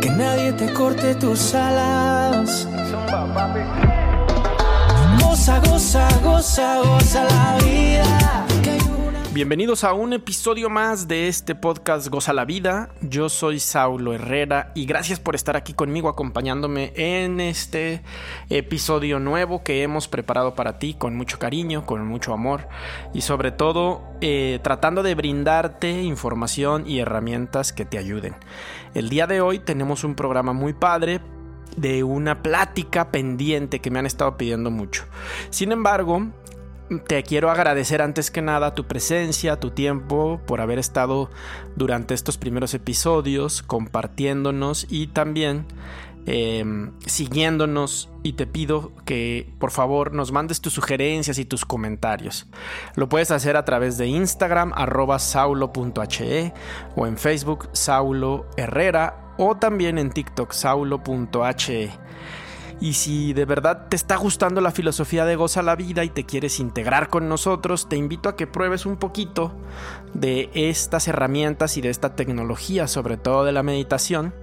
que nadie te corte tus alas. Goza, goza, goza, goza la vida. Bienvenidos a un episodio más de este podcast Goza la Vida. Yo soy Saulo Herrera y gracias por estar aquí conmigo acompañándome en este episodio nuevo que hemos preparado para ti con mucho cariño, con mucho amor y sobre todo eh, tratando de brindarte información y herramientas que te ayuden. El día de hoy tenemos un programa muy padre de una plática pendiente que me han estado pidiendo mucho. Sin embargo, te quiero agradecer antes que nada tu presencia, tu tiempo, por haber estado durante estos primeros episodios compartiéndonos y también em, siguiéndonos y te pido que por favor nos mandes tus sugerencias y tus comentarios. Lo puedes hacer a través de Instagram arroba saulo.he o en Facebook Saulo Herrera o también en TikTok saulo.he. Y si de verdad te está gustando la filosofía de Goza la Vida y te quieres integrar con nosotros, te invito a que pruebes un poquito de estas herramientas y de esta tecnología, sobre todo de la meditación.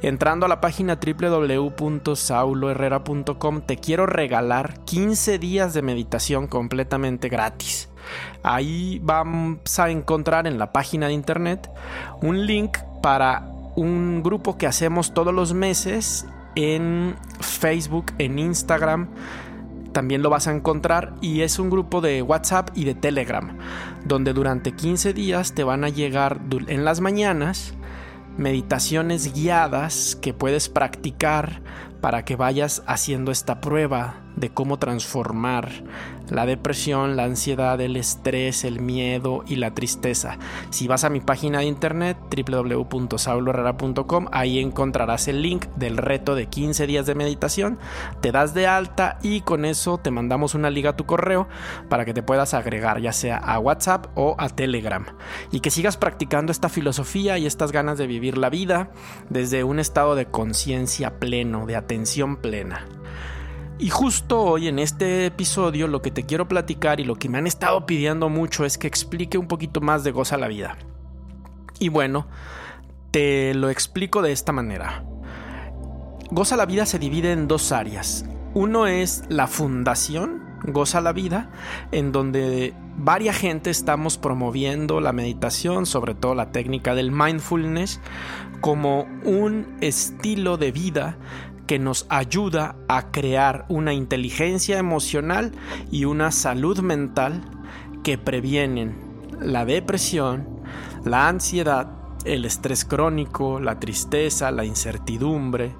Entrando a la página www.sauloherrera.com, te quiero regalar 15 días de meditación completamente gratis. Ahí vamos a encontrar en la página de internet un link para un grupo que hacemos todos los meses en Facebook, en Instagram. También lo vas a encontrar y es un grupo de WhatsApp y de Telegram, donde durante 15 días te van a llegar en las mañanas meditaciones guiadas que puedes practicar para que vayas haciendo esta prueba de cómo transformar la depresión, la ansiedad, el estrés, el miedo y la tristeza. Si vas a mi página de internet www.sauloherrera.com, ahí encontrarás el link del reto de 15 días de meditación, te das de alta y con eso te mandamos una liga a tu correo para que te puedas agregar ya sea a WhatsApp o a Telegram y que sigas practicando esta filosofía y estas ganas de vivir la vida desde un estado de conciencia pleno, de atención plena. Y justo hoy en este episodio lo que te quiero platicar y lo que me han estado pidiendo mucho es que explique un poquito más de Goza la Vida. Y bueno, te lo explico de esta manera. Goza la Vida se divide en dos áreas. Uno es la fundación, Goza la Vida, en donde varias gente estamos promoviendo la meditación, sobre todo la técnica del mindfulness, como un estilo de vida que nos ayuda a crear una inteligencia emocional y una salud mental que previenen la depresión, la ansiedad, el estrés crónico, la tristeza, la incertidumbre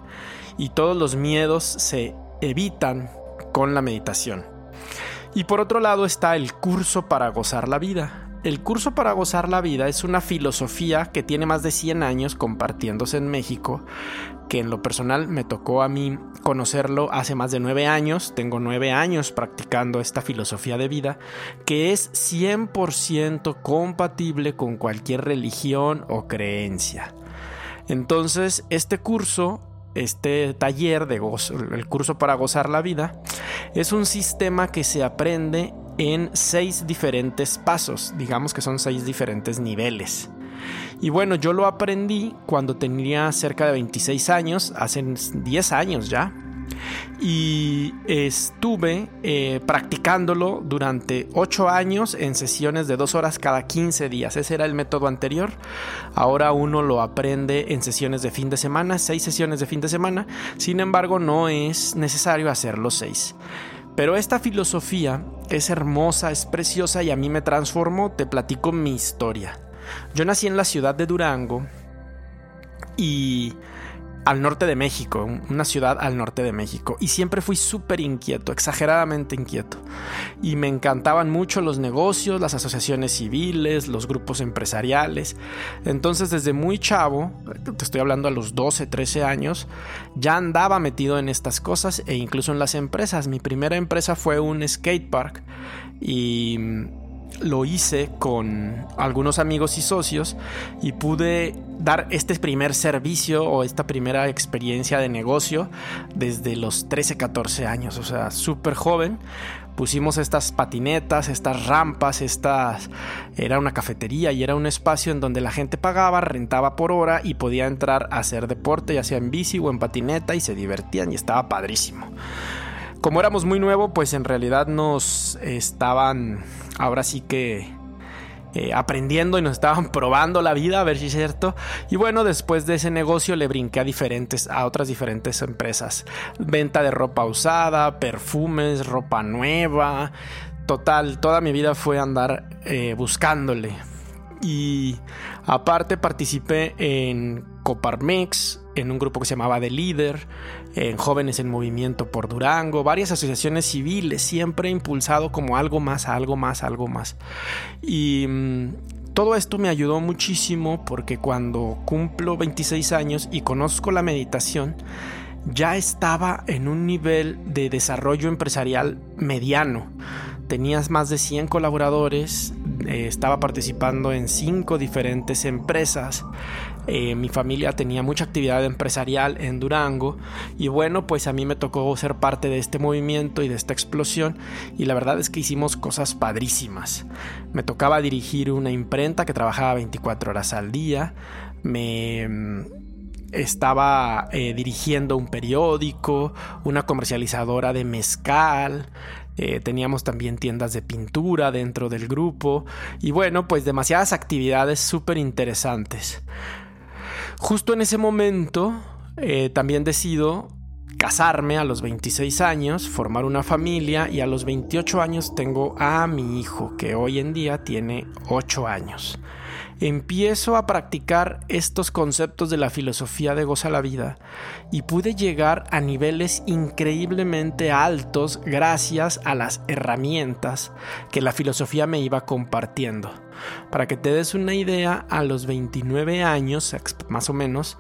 y todos los miedos se evitan con la meditación. Y por otro lado está el curso para gozar la vida, el curso para gozar la vida es una filosofía que tiene más de 100 años compartiéndose en México, que en lo personal me tocó a mí conocerlo hace más de 9 años, tengo 9 años practicando esta filosofía de vida, que es 100% compatible con cualquier religión o creencia. Entonces, este curso este taller de gozo, el curso para gozar la vida, es un sistema que se aprende en seis diferentes pasos, digamos que son seis diferentes niveles. Y bueno, yo lo aprendí cuando tenía cerca de 26 años, hace 10 años ya. Y estuve eh, practicándolo durante 8 años en sesiones de 2 horas cada 15 días. Ese era el método anterior. Ahora uno lo aprende en sesiones de fin de semana, 6 sesiones de fin de semana. Sin embargo, no es necesario hacerlo 6. Pero esta filosofía es hermosa, es preciosa y a mí me transformó. Te platico mi historia. Yo nací en la ciudad de Durango y al norte de México, una ciudad al norte de México. Y siempre fui súper inquieto, exageradamente inquieto. Y me encantaban mucho los negocios, las asociaciones civiles, los grupos empresariales. Entonces desde muy chavo, te estoy hablando a los 12, 13 años, ya andaba metido en estas cosas e incluso en las empresas. Mi primera empresa fue un skate park y lo hice con algunos amigos y socios y pude dar este primer servicio o esta primera experiencia de negocio desde los 13, 14 años, o sea, súper joven. Pusimos estas patinetas, estas rampas, estas... Era una cafetería y era un espacio en donde la gente pagaba, rentaba por hora y podía entrar a hacer deporte, ya sea en bici o en patineta y se divertían y estaba padrísimo como éramos muy nuevos, pues en realidad nos estaban ahora sí que eh, aprendiendo y nos estaban probando la vida a ver si es cierto. Y bueno, después de ese negocio le brinqué a diferentes, a otras diferentes empresas. Venta de ropa usada, perfumes, ropa nueva. Total, toda mi vida fue andar eh, buscándole. Y aparte participé en Coparmex, en un grupo que se llamaba The Líder, en Jóvenes en Movimiento por Durango, varias asociaciones civiles, siempre impulsado como algo más, algo más, algo más. Y mm, todo esto me ayudó muchísimo porque cuando cumplo 26 años y conozco la meditación, ya estaba en un nivel de desarrollo empresarial mediano. Tenías más de 100 colaboradores, eh, estaba participando en 5 diferentes empresas eh, mi familia tenía mucha actividad empresarial en Durango y bueno, pues a mí me tocó ser parte de este movimiento y de esta explosión y la verdad es que hicimos cosas padrísimas. Me tocaba dirigir una imprenta que trabajaba 24 horas al día, me mm, estaba eh, dirigiendo un periódico, una comercializadora de mezcal, eh, teníamos también tiendas de pintura dentro del grupo y bueno, pues demasiadas actividades súper interesantes. Justo en ese momento eh, también decido casarme a los 26 años, formar una familia y a los 28 años tengo a mi hijo que hoy en día tiene 8 años empiezo a practicar estos conceptos de la filosofía de goza la vida y pude llegar a niveles increíblemente altos gracias a las herramientas que la filosofía me iba compartiendo. Para que te des una idea, a los 29 años, más o menos,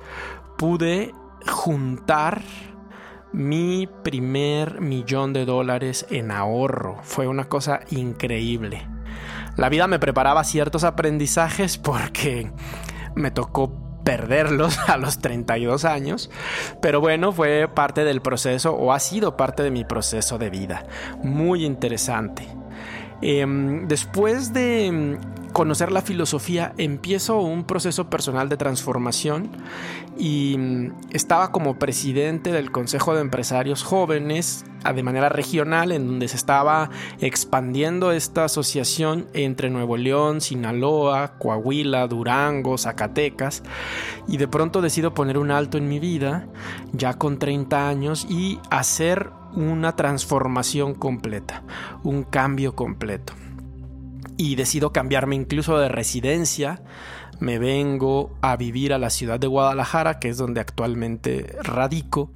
pude juntar mi primer millón de dólares en ahorro. Fue una cosa increíble. La vida me preparaba ciertos aprendizajes porque me tocó perderlos a los 32 años, pero bueno, fue parte del proceso o ha sido parte de mi proceso de vida. Muy interesante. Em, después de conocer la filosofía, empiezo un proceso personal de transformación y em, estaba como presidente del Consejo de Empresarios Jóvenes de manera regional en donde se estaba expandiendo esta asociación entre Nuevo León, Sinaloa, Coahuila, Durango, Zacatecas y de pronto decido poner un alto en mi vida ya con 30 años y hacer una transformación completa, un cambio completo. Y decido cambiarme incluso de residencia. Me vengo a vivir a la ciudad de Guadalajara, que es donde actualmente radico.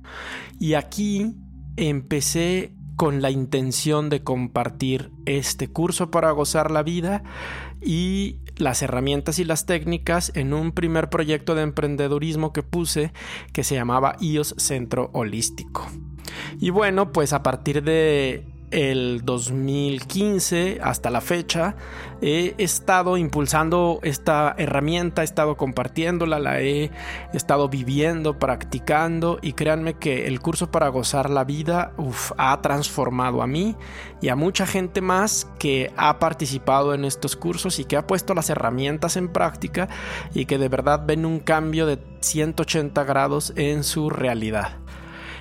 Y aquí empecé con la intención de compartir este curso para gozar la vida y las herramientas y las técnicas en un primer proyecto de emprendedurismo que puse que se llamaba IOS Centro Holístico. Y bueno, pues a partir de el 2015 hasta la fecha he estado impulsando esta herramienta, he estado compartiéndola, la he estado viviendo, practicando y créanme que el curso para gozar la vida ha transformado a mí y a mucha gente más que ha participado en estos cursos y que ha puesto las herramientas en práctica y que de verdad ven un cambio de 180 grados en su realidad.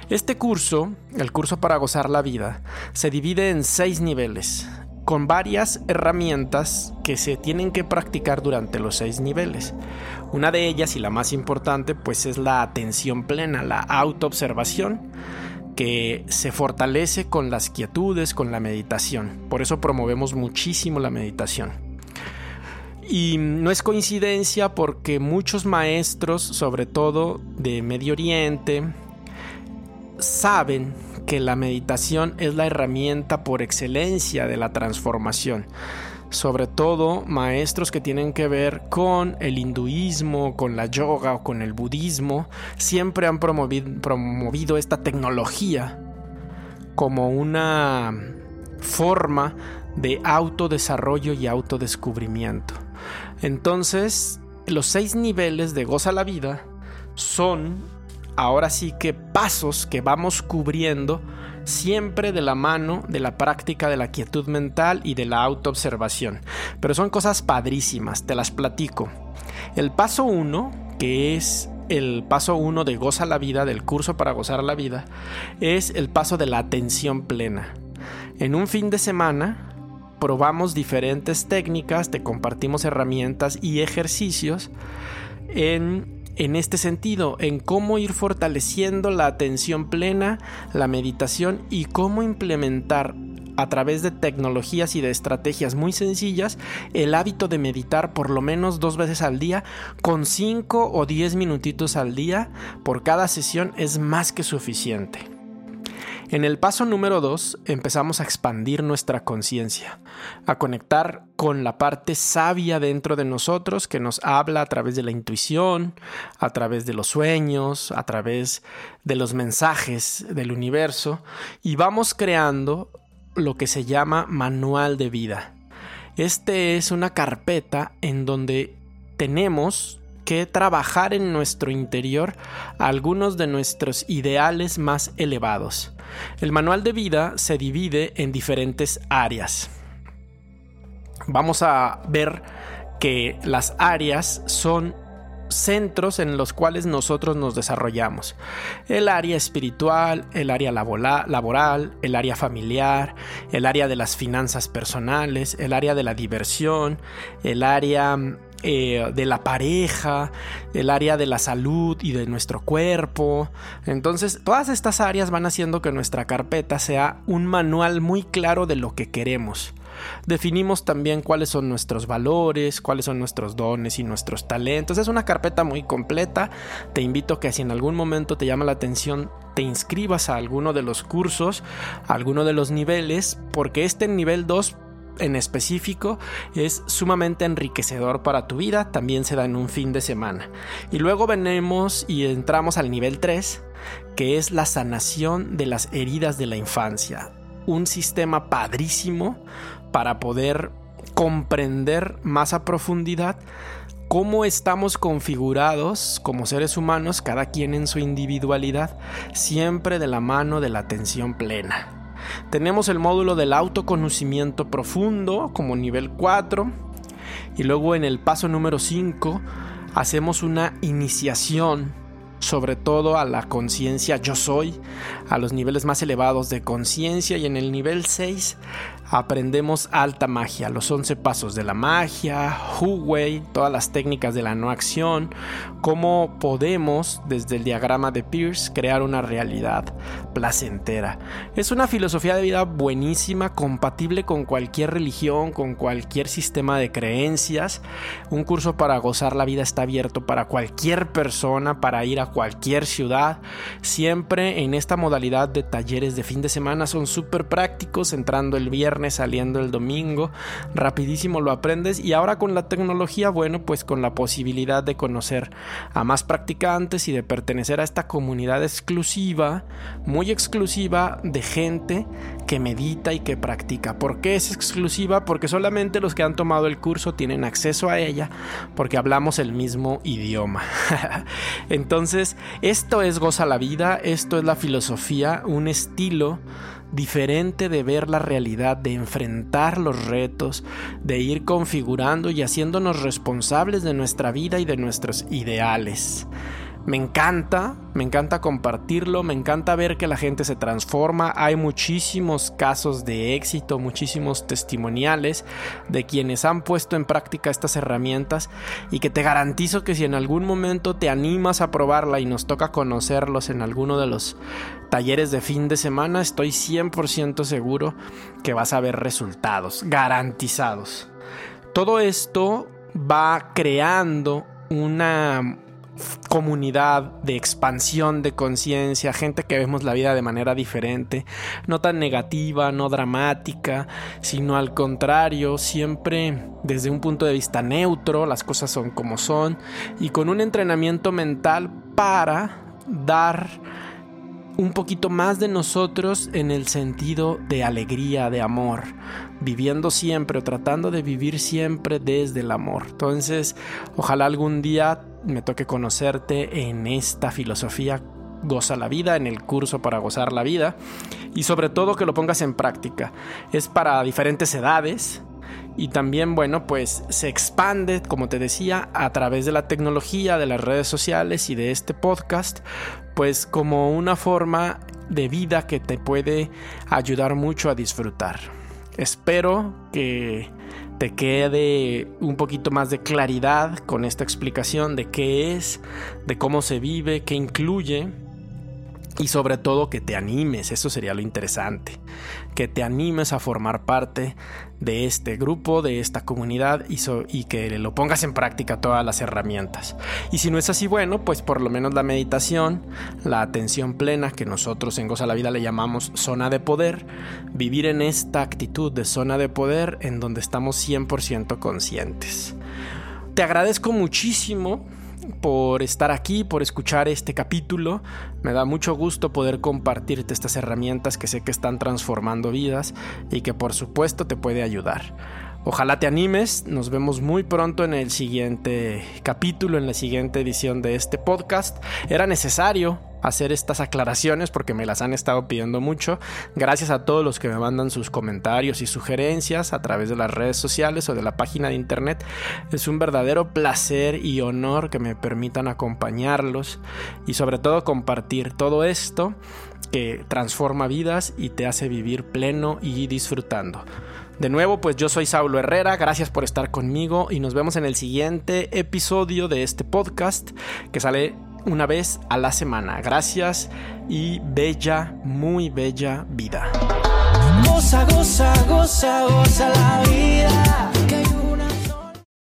Este curso, el curso para gozar la vida, se divide en seis niveles, con varias herramientas que se tienen que practicar durante los seis niveles. Una de ellas y la más importante pues es la atención plena, la autoobservación que se fortalece con las quietudes, con la meditación. Por eso promovemos muchísimo la meditación. Y no es coincidencia porque muchos maestros, sobre todo de Medio Oriente, saben que la meditación es la herramienta por excelencia de la transformación. Sobre todo maestros que tienen que ver con el hinduismo, con la yoga o con el budismo, siempre han promovido, esta tecnología como una forma de autodesarrollo y autodescubrimiento. Entonces, los seis niveles de Goza la Vida son ahora sí que pasos que vamos cubriendo siempre de la mano de la práctica de la quietud mental y de la autoobservación. Pero son cosas padrísimas, te las platico. El paso uno, que es el paso uno de Goza la Vida, del curso para gozar la vida, es el paso de la atención plena. En un fin de semana probamos diferentes técnicas, te compartimos herramientas y ejercicios en, en este sentido, en cómo ir fortaleciendo la atención plena, la meditación y cómo implementar a través de tecnologías y de estrategias muy sencillas el hábito de meditar por lo menos dos veces al día con 5 o 10 minutitos al día por cada sesión es más que suficiente. En el paso número 2 empezamos a expandir nuestra conciencia, a conectar con la parte sabia dentro de nosotros que nos habla a través de la intuición, a través de los sueños, a través de los mensajes del universo y vamos creando lo que se llama manual de vida. Este es una carpeta en donde tenemos que trabajar en nuestro interior algunos de nuestros ideales más elevados. El manual de vida se divide en diferentes áreas. Vamos a ver que las áreas son centros en los cuales nosotros nos desarrollamos. El área espiritual, el área laboral, el área familiar, el área de las finanzas personales, el área de la diversión, el área eh, de la pareja, el área de la salud y de nuestro cuerpo. Entonces, todas estas áreas van haciendo que nuestra carpeta sea un manual muy claro de lo que queremos. Definimos también cuáles son nuestros valores, cuáles son nuestros dones y nuestros talentos. Es una carpeta muy completa. Te invito a que si en algún momento te llama la atención, te inscribas a alguno de los cursos, a alguno de los niveles, porque este nivel 2 en específico es sumamente enriquecedor para tu vida, también se da en un fin de semana. Y luego venimos y entramos al nivel 3, que es la sanación de las heridas de la infancia. Un sistema padrísimo para poder comprender más a profundidad cómo estamos configurados como seres humanos, cada quien en su individualidad, siempre de la mano de la atención plena. Tenemos el módulo del autoconocimiento profundo como nivel 4 y luego en el paso número 5 hacemos una iniciación sobre todo a la conciencia yo soy, a los niveles más elevados de conciencia. Y en el nivel 6 aprendemos alta magia, los 11 pasos de la magia, Hu-Wei, todas las técnicas de la no acción, cómo podemos desde el diagrama de Pierce crear una realidad placentera. Es una filosofía de vida buenísima, compatible con cualquier religión, con cualquier sistema de creencias. Un curso para gozar la vida está abierto para cualquier persona, para ir a cualquier ciudad. Siempre en esta modalidad de talleres de fin de semana son súper prácticos, entrando el viernes saliendo el domingo, rapidísimo lo aprendes y ahora con la tecnología, bueno, pues con la posibilidad de conocer a más practicantes y de pertenecer a esta comunidad exclusiva, muy exclusiva de gente que medita y que practica. ¿Por qué es exclusiva? Porque solamente los que han tomado el curso tienen acceso a ella porque hablamos el mismo idioma. Entonces, esto es Goza la Vida, esto es la filosofía, un estilo diferente de ver la realidad, de enfrentar los retos, de ir configurando y haciéndonos responsables de nuestra vida y de nuestros ideales. Me encanta, me encanta compartirlo, me encanta ver que la gente se transforma. Hay muchísimos casos de éxito, muchísimos testimoniales de quienes han puesto en práctica estas herramientas y que te garantizo que si en algún momento te animas a probarla y nos toca conocerlos en alguno de los talleres de fin de semana, estoy 100% seguro que vas a ver resultados garantizados. Todo esto va creando una comunidad de expansión de conciencia, gente que vemos la vida de manera diferente, no tan negativa, no dramática, sino al contrario, siempre desde un punto de vista neutro, las cosas son como son, y con un entrenamiento mental para dar un poquito más de nosotros en el sentido de alegría, de amor, viviendo siempre o tratando de vivir siempre desde el amor. Entonces, ojalá algún día me toque conocerte en esta filosofía Goza la vida, en el curso para gozar la vida y sobre todo que lo pongas en práctica. Es para diferentes edades, y también, bueno, pues se expande, como te decía, a través de la tecnología, de las redes sociales y de este podcast, pues como una forma de vida que te puede ayudar mucho a disfrutar. Espero que te quede un poquito más de claridad con esta explicación de qué es, de cómo se vive, qué incluye y sobre todo que te animes, eso sería lo interesante, que te animes a formar parte de este grupo, de esta comunidad y, y, que lo pongas en práctica todas las herramientas. Y si no es así, bueno, pues por lo menos la meditación, la atención plena que nosotros en Goza la Vida le llamamos zona de poder, vivir en esta actitud de zona de poder en donde estamos 100% conscientes. Te agradezco muchísimo por estar aquí, por escuchar este capítulo. Me da mucho gusto poder compartirte estas herramientas que sé que están transformando vidas y que por supuesto te puede ayudar. Ojalá te animes, nos vemos muy pronto en el siguiente capítulo, en la siguiente edición de este podcast. Era necesario hacer estas aclaraciones porque me las han estado pidiendo mucho. Gracias a todos los que me mandan sus comentarios y sugerencias a través de las redes sociales o de la página de internet. Es un verdadero placer y honor que me permitan acompañarlos y sobre todo compartir todo esto que transforma vidas y te hace vivir pleno y disfrutando. De nuevo, pues yo soy Saulo Herrera, gracias por estar conmigo y nos vemos en el siguiente episodio de este podcast que sale una vez a la semana. Gracias y bella, muy bella vida.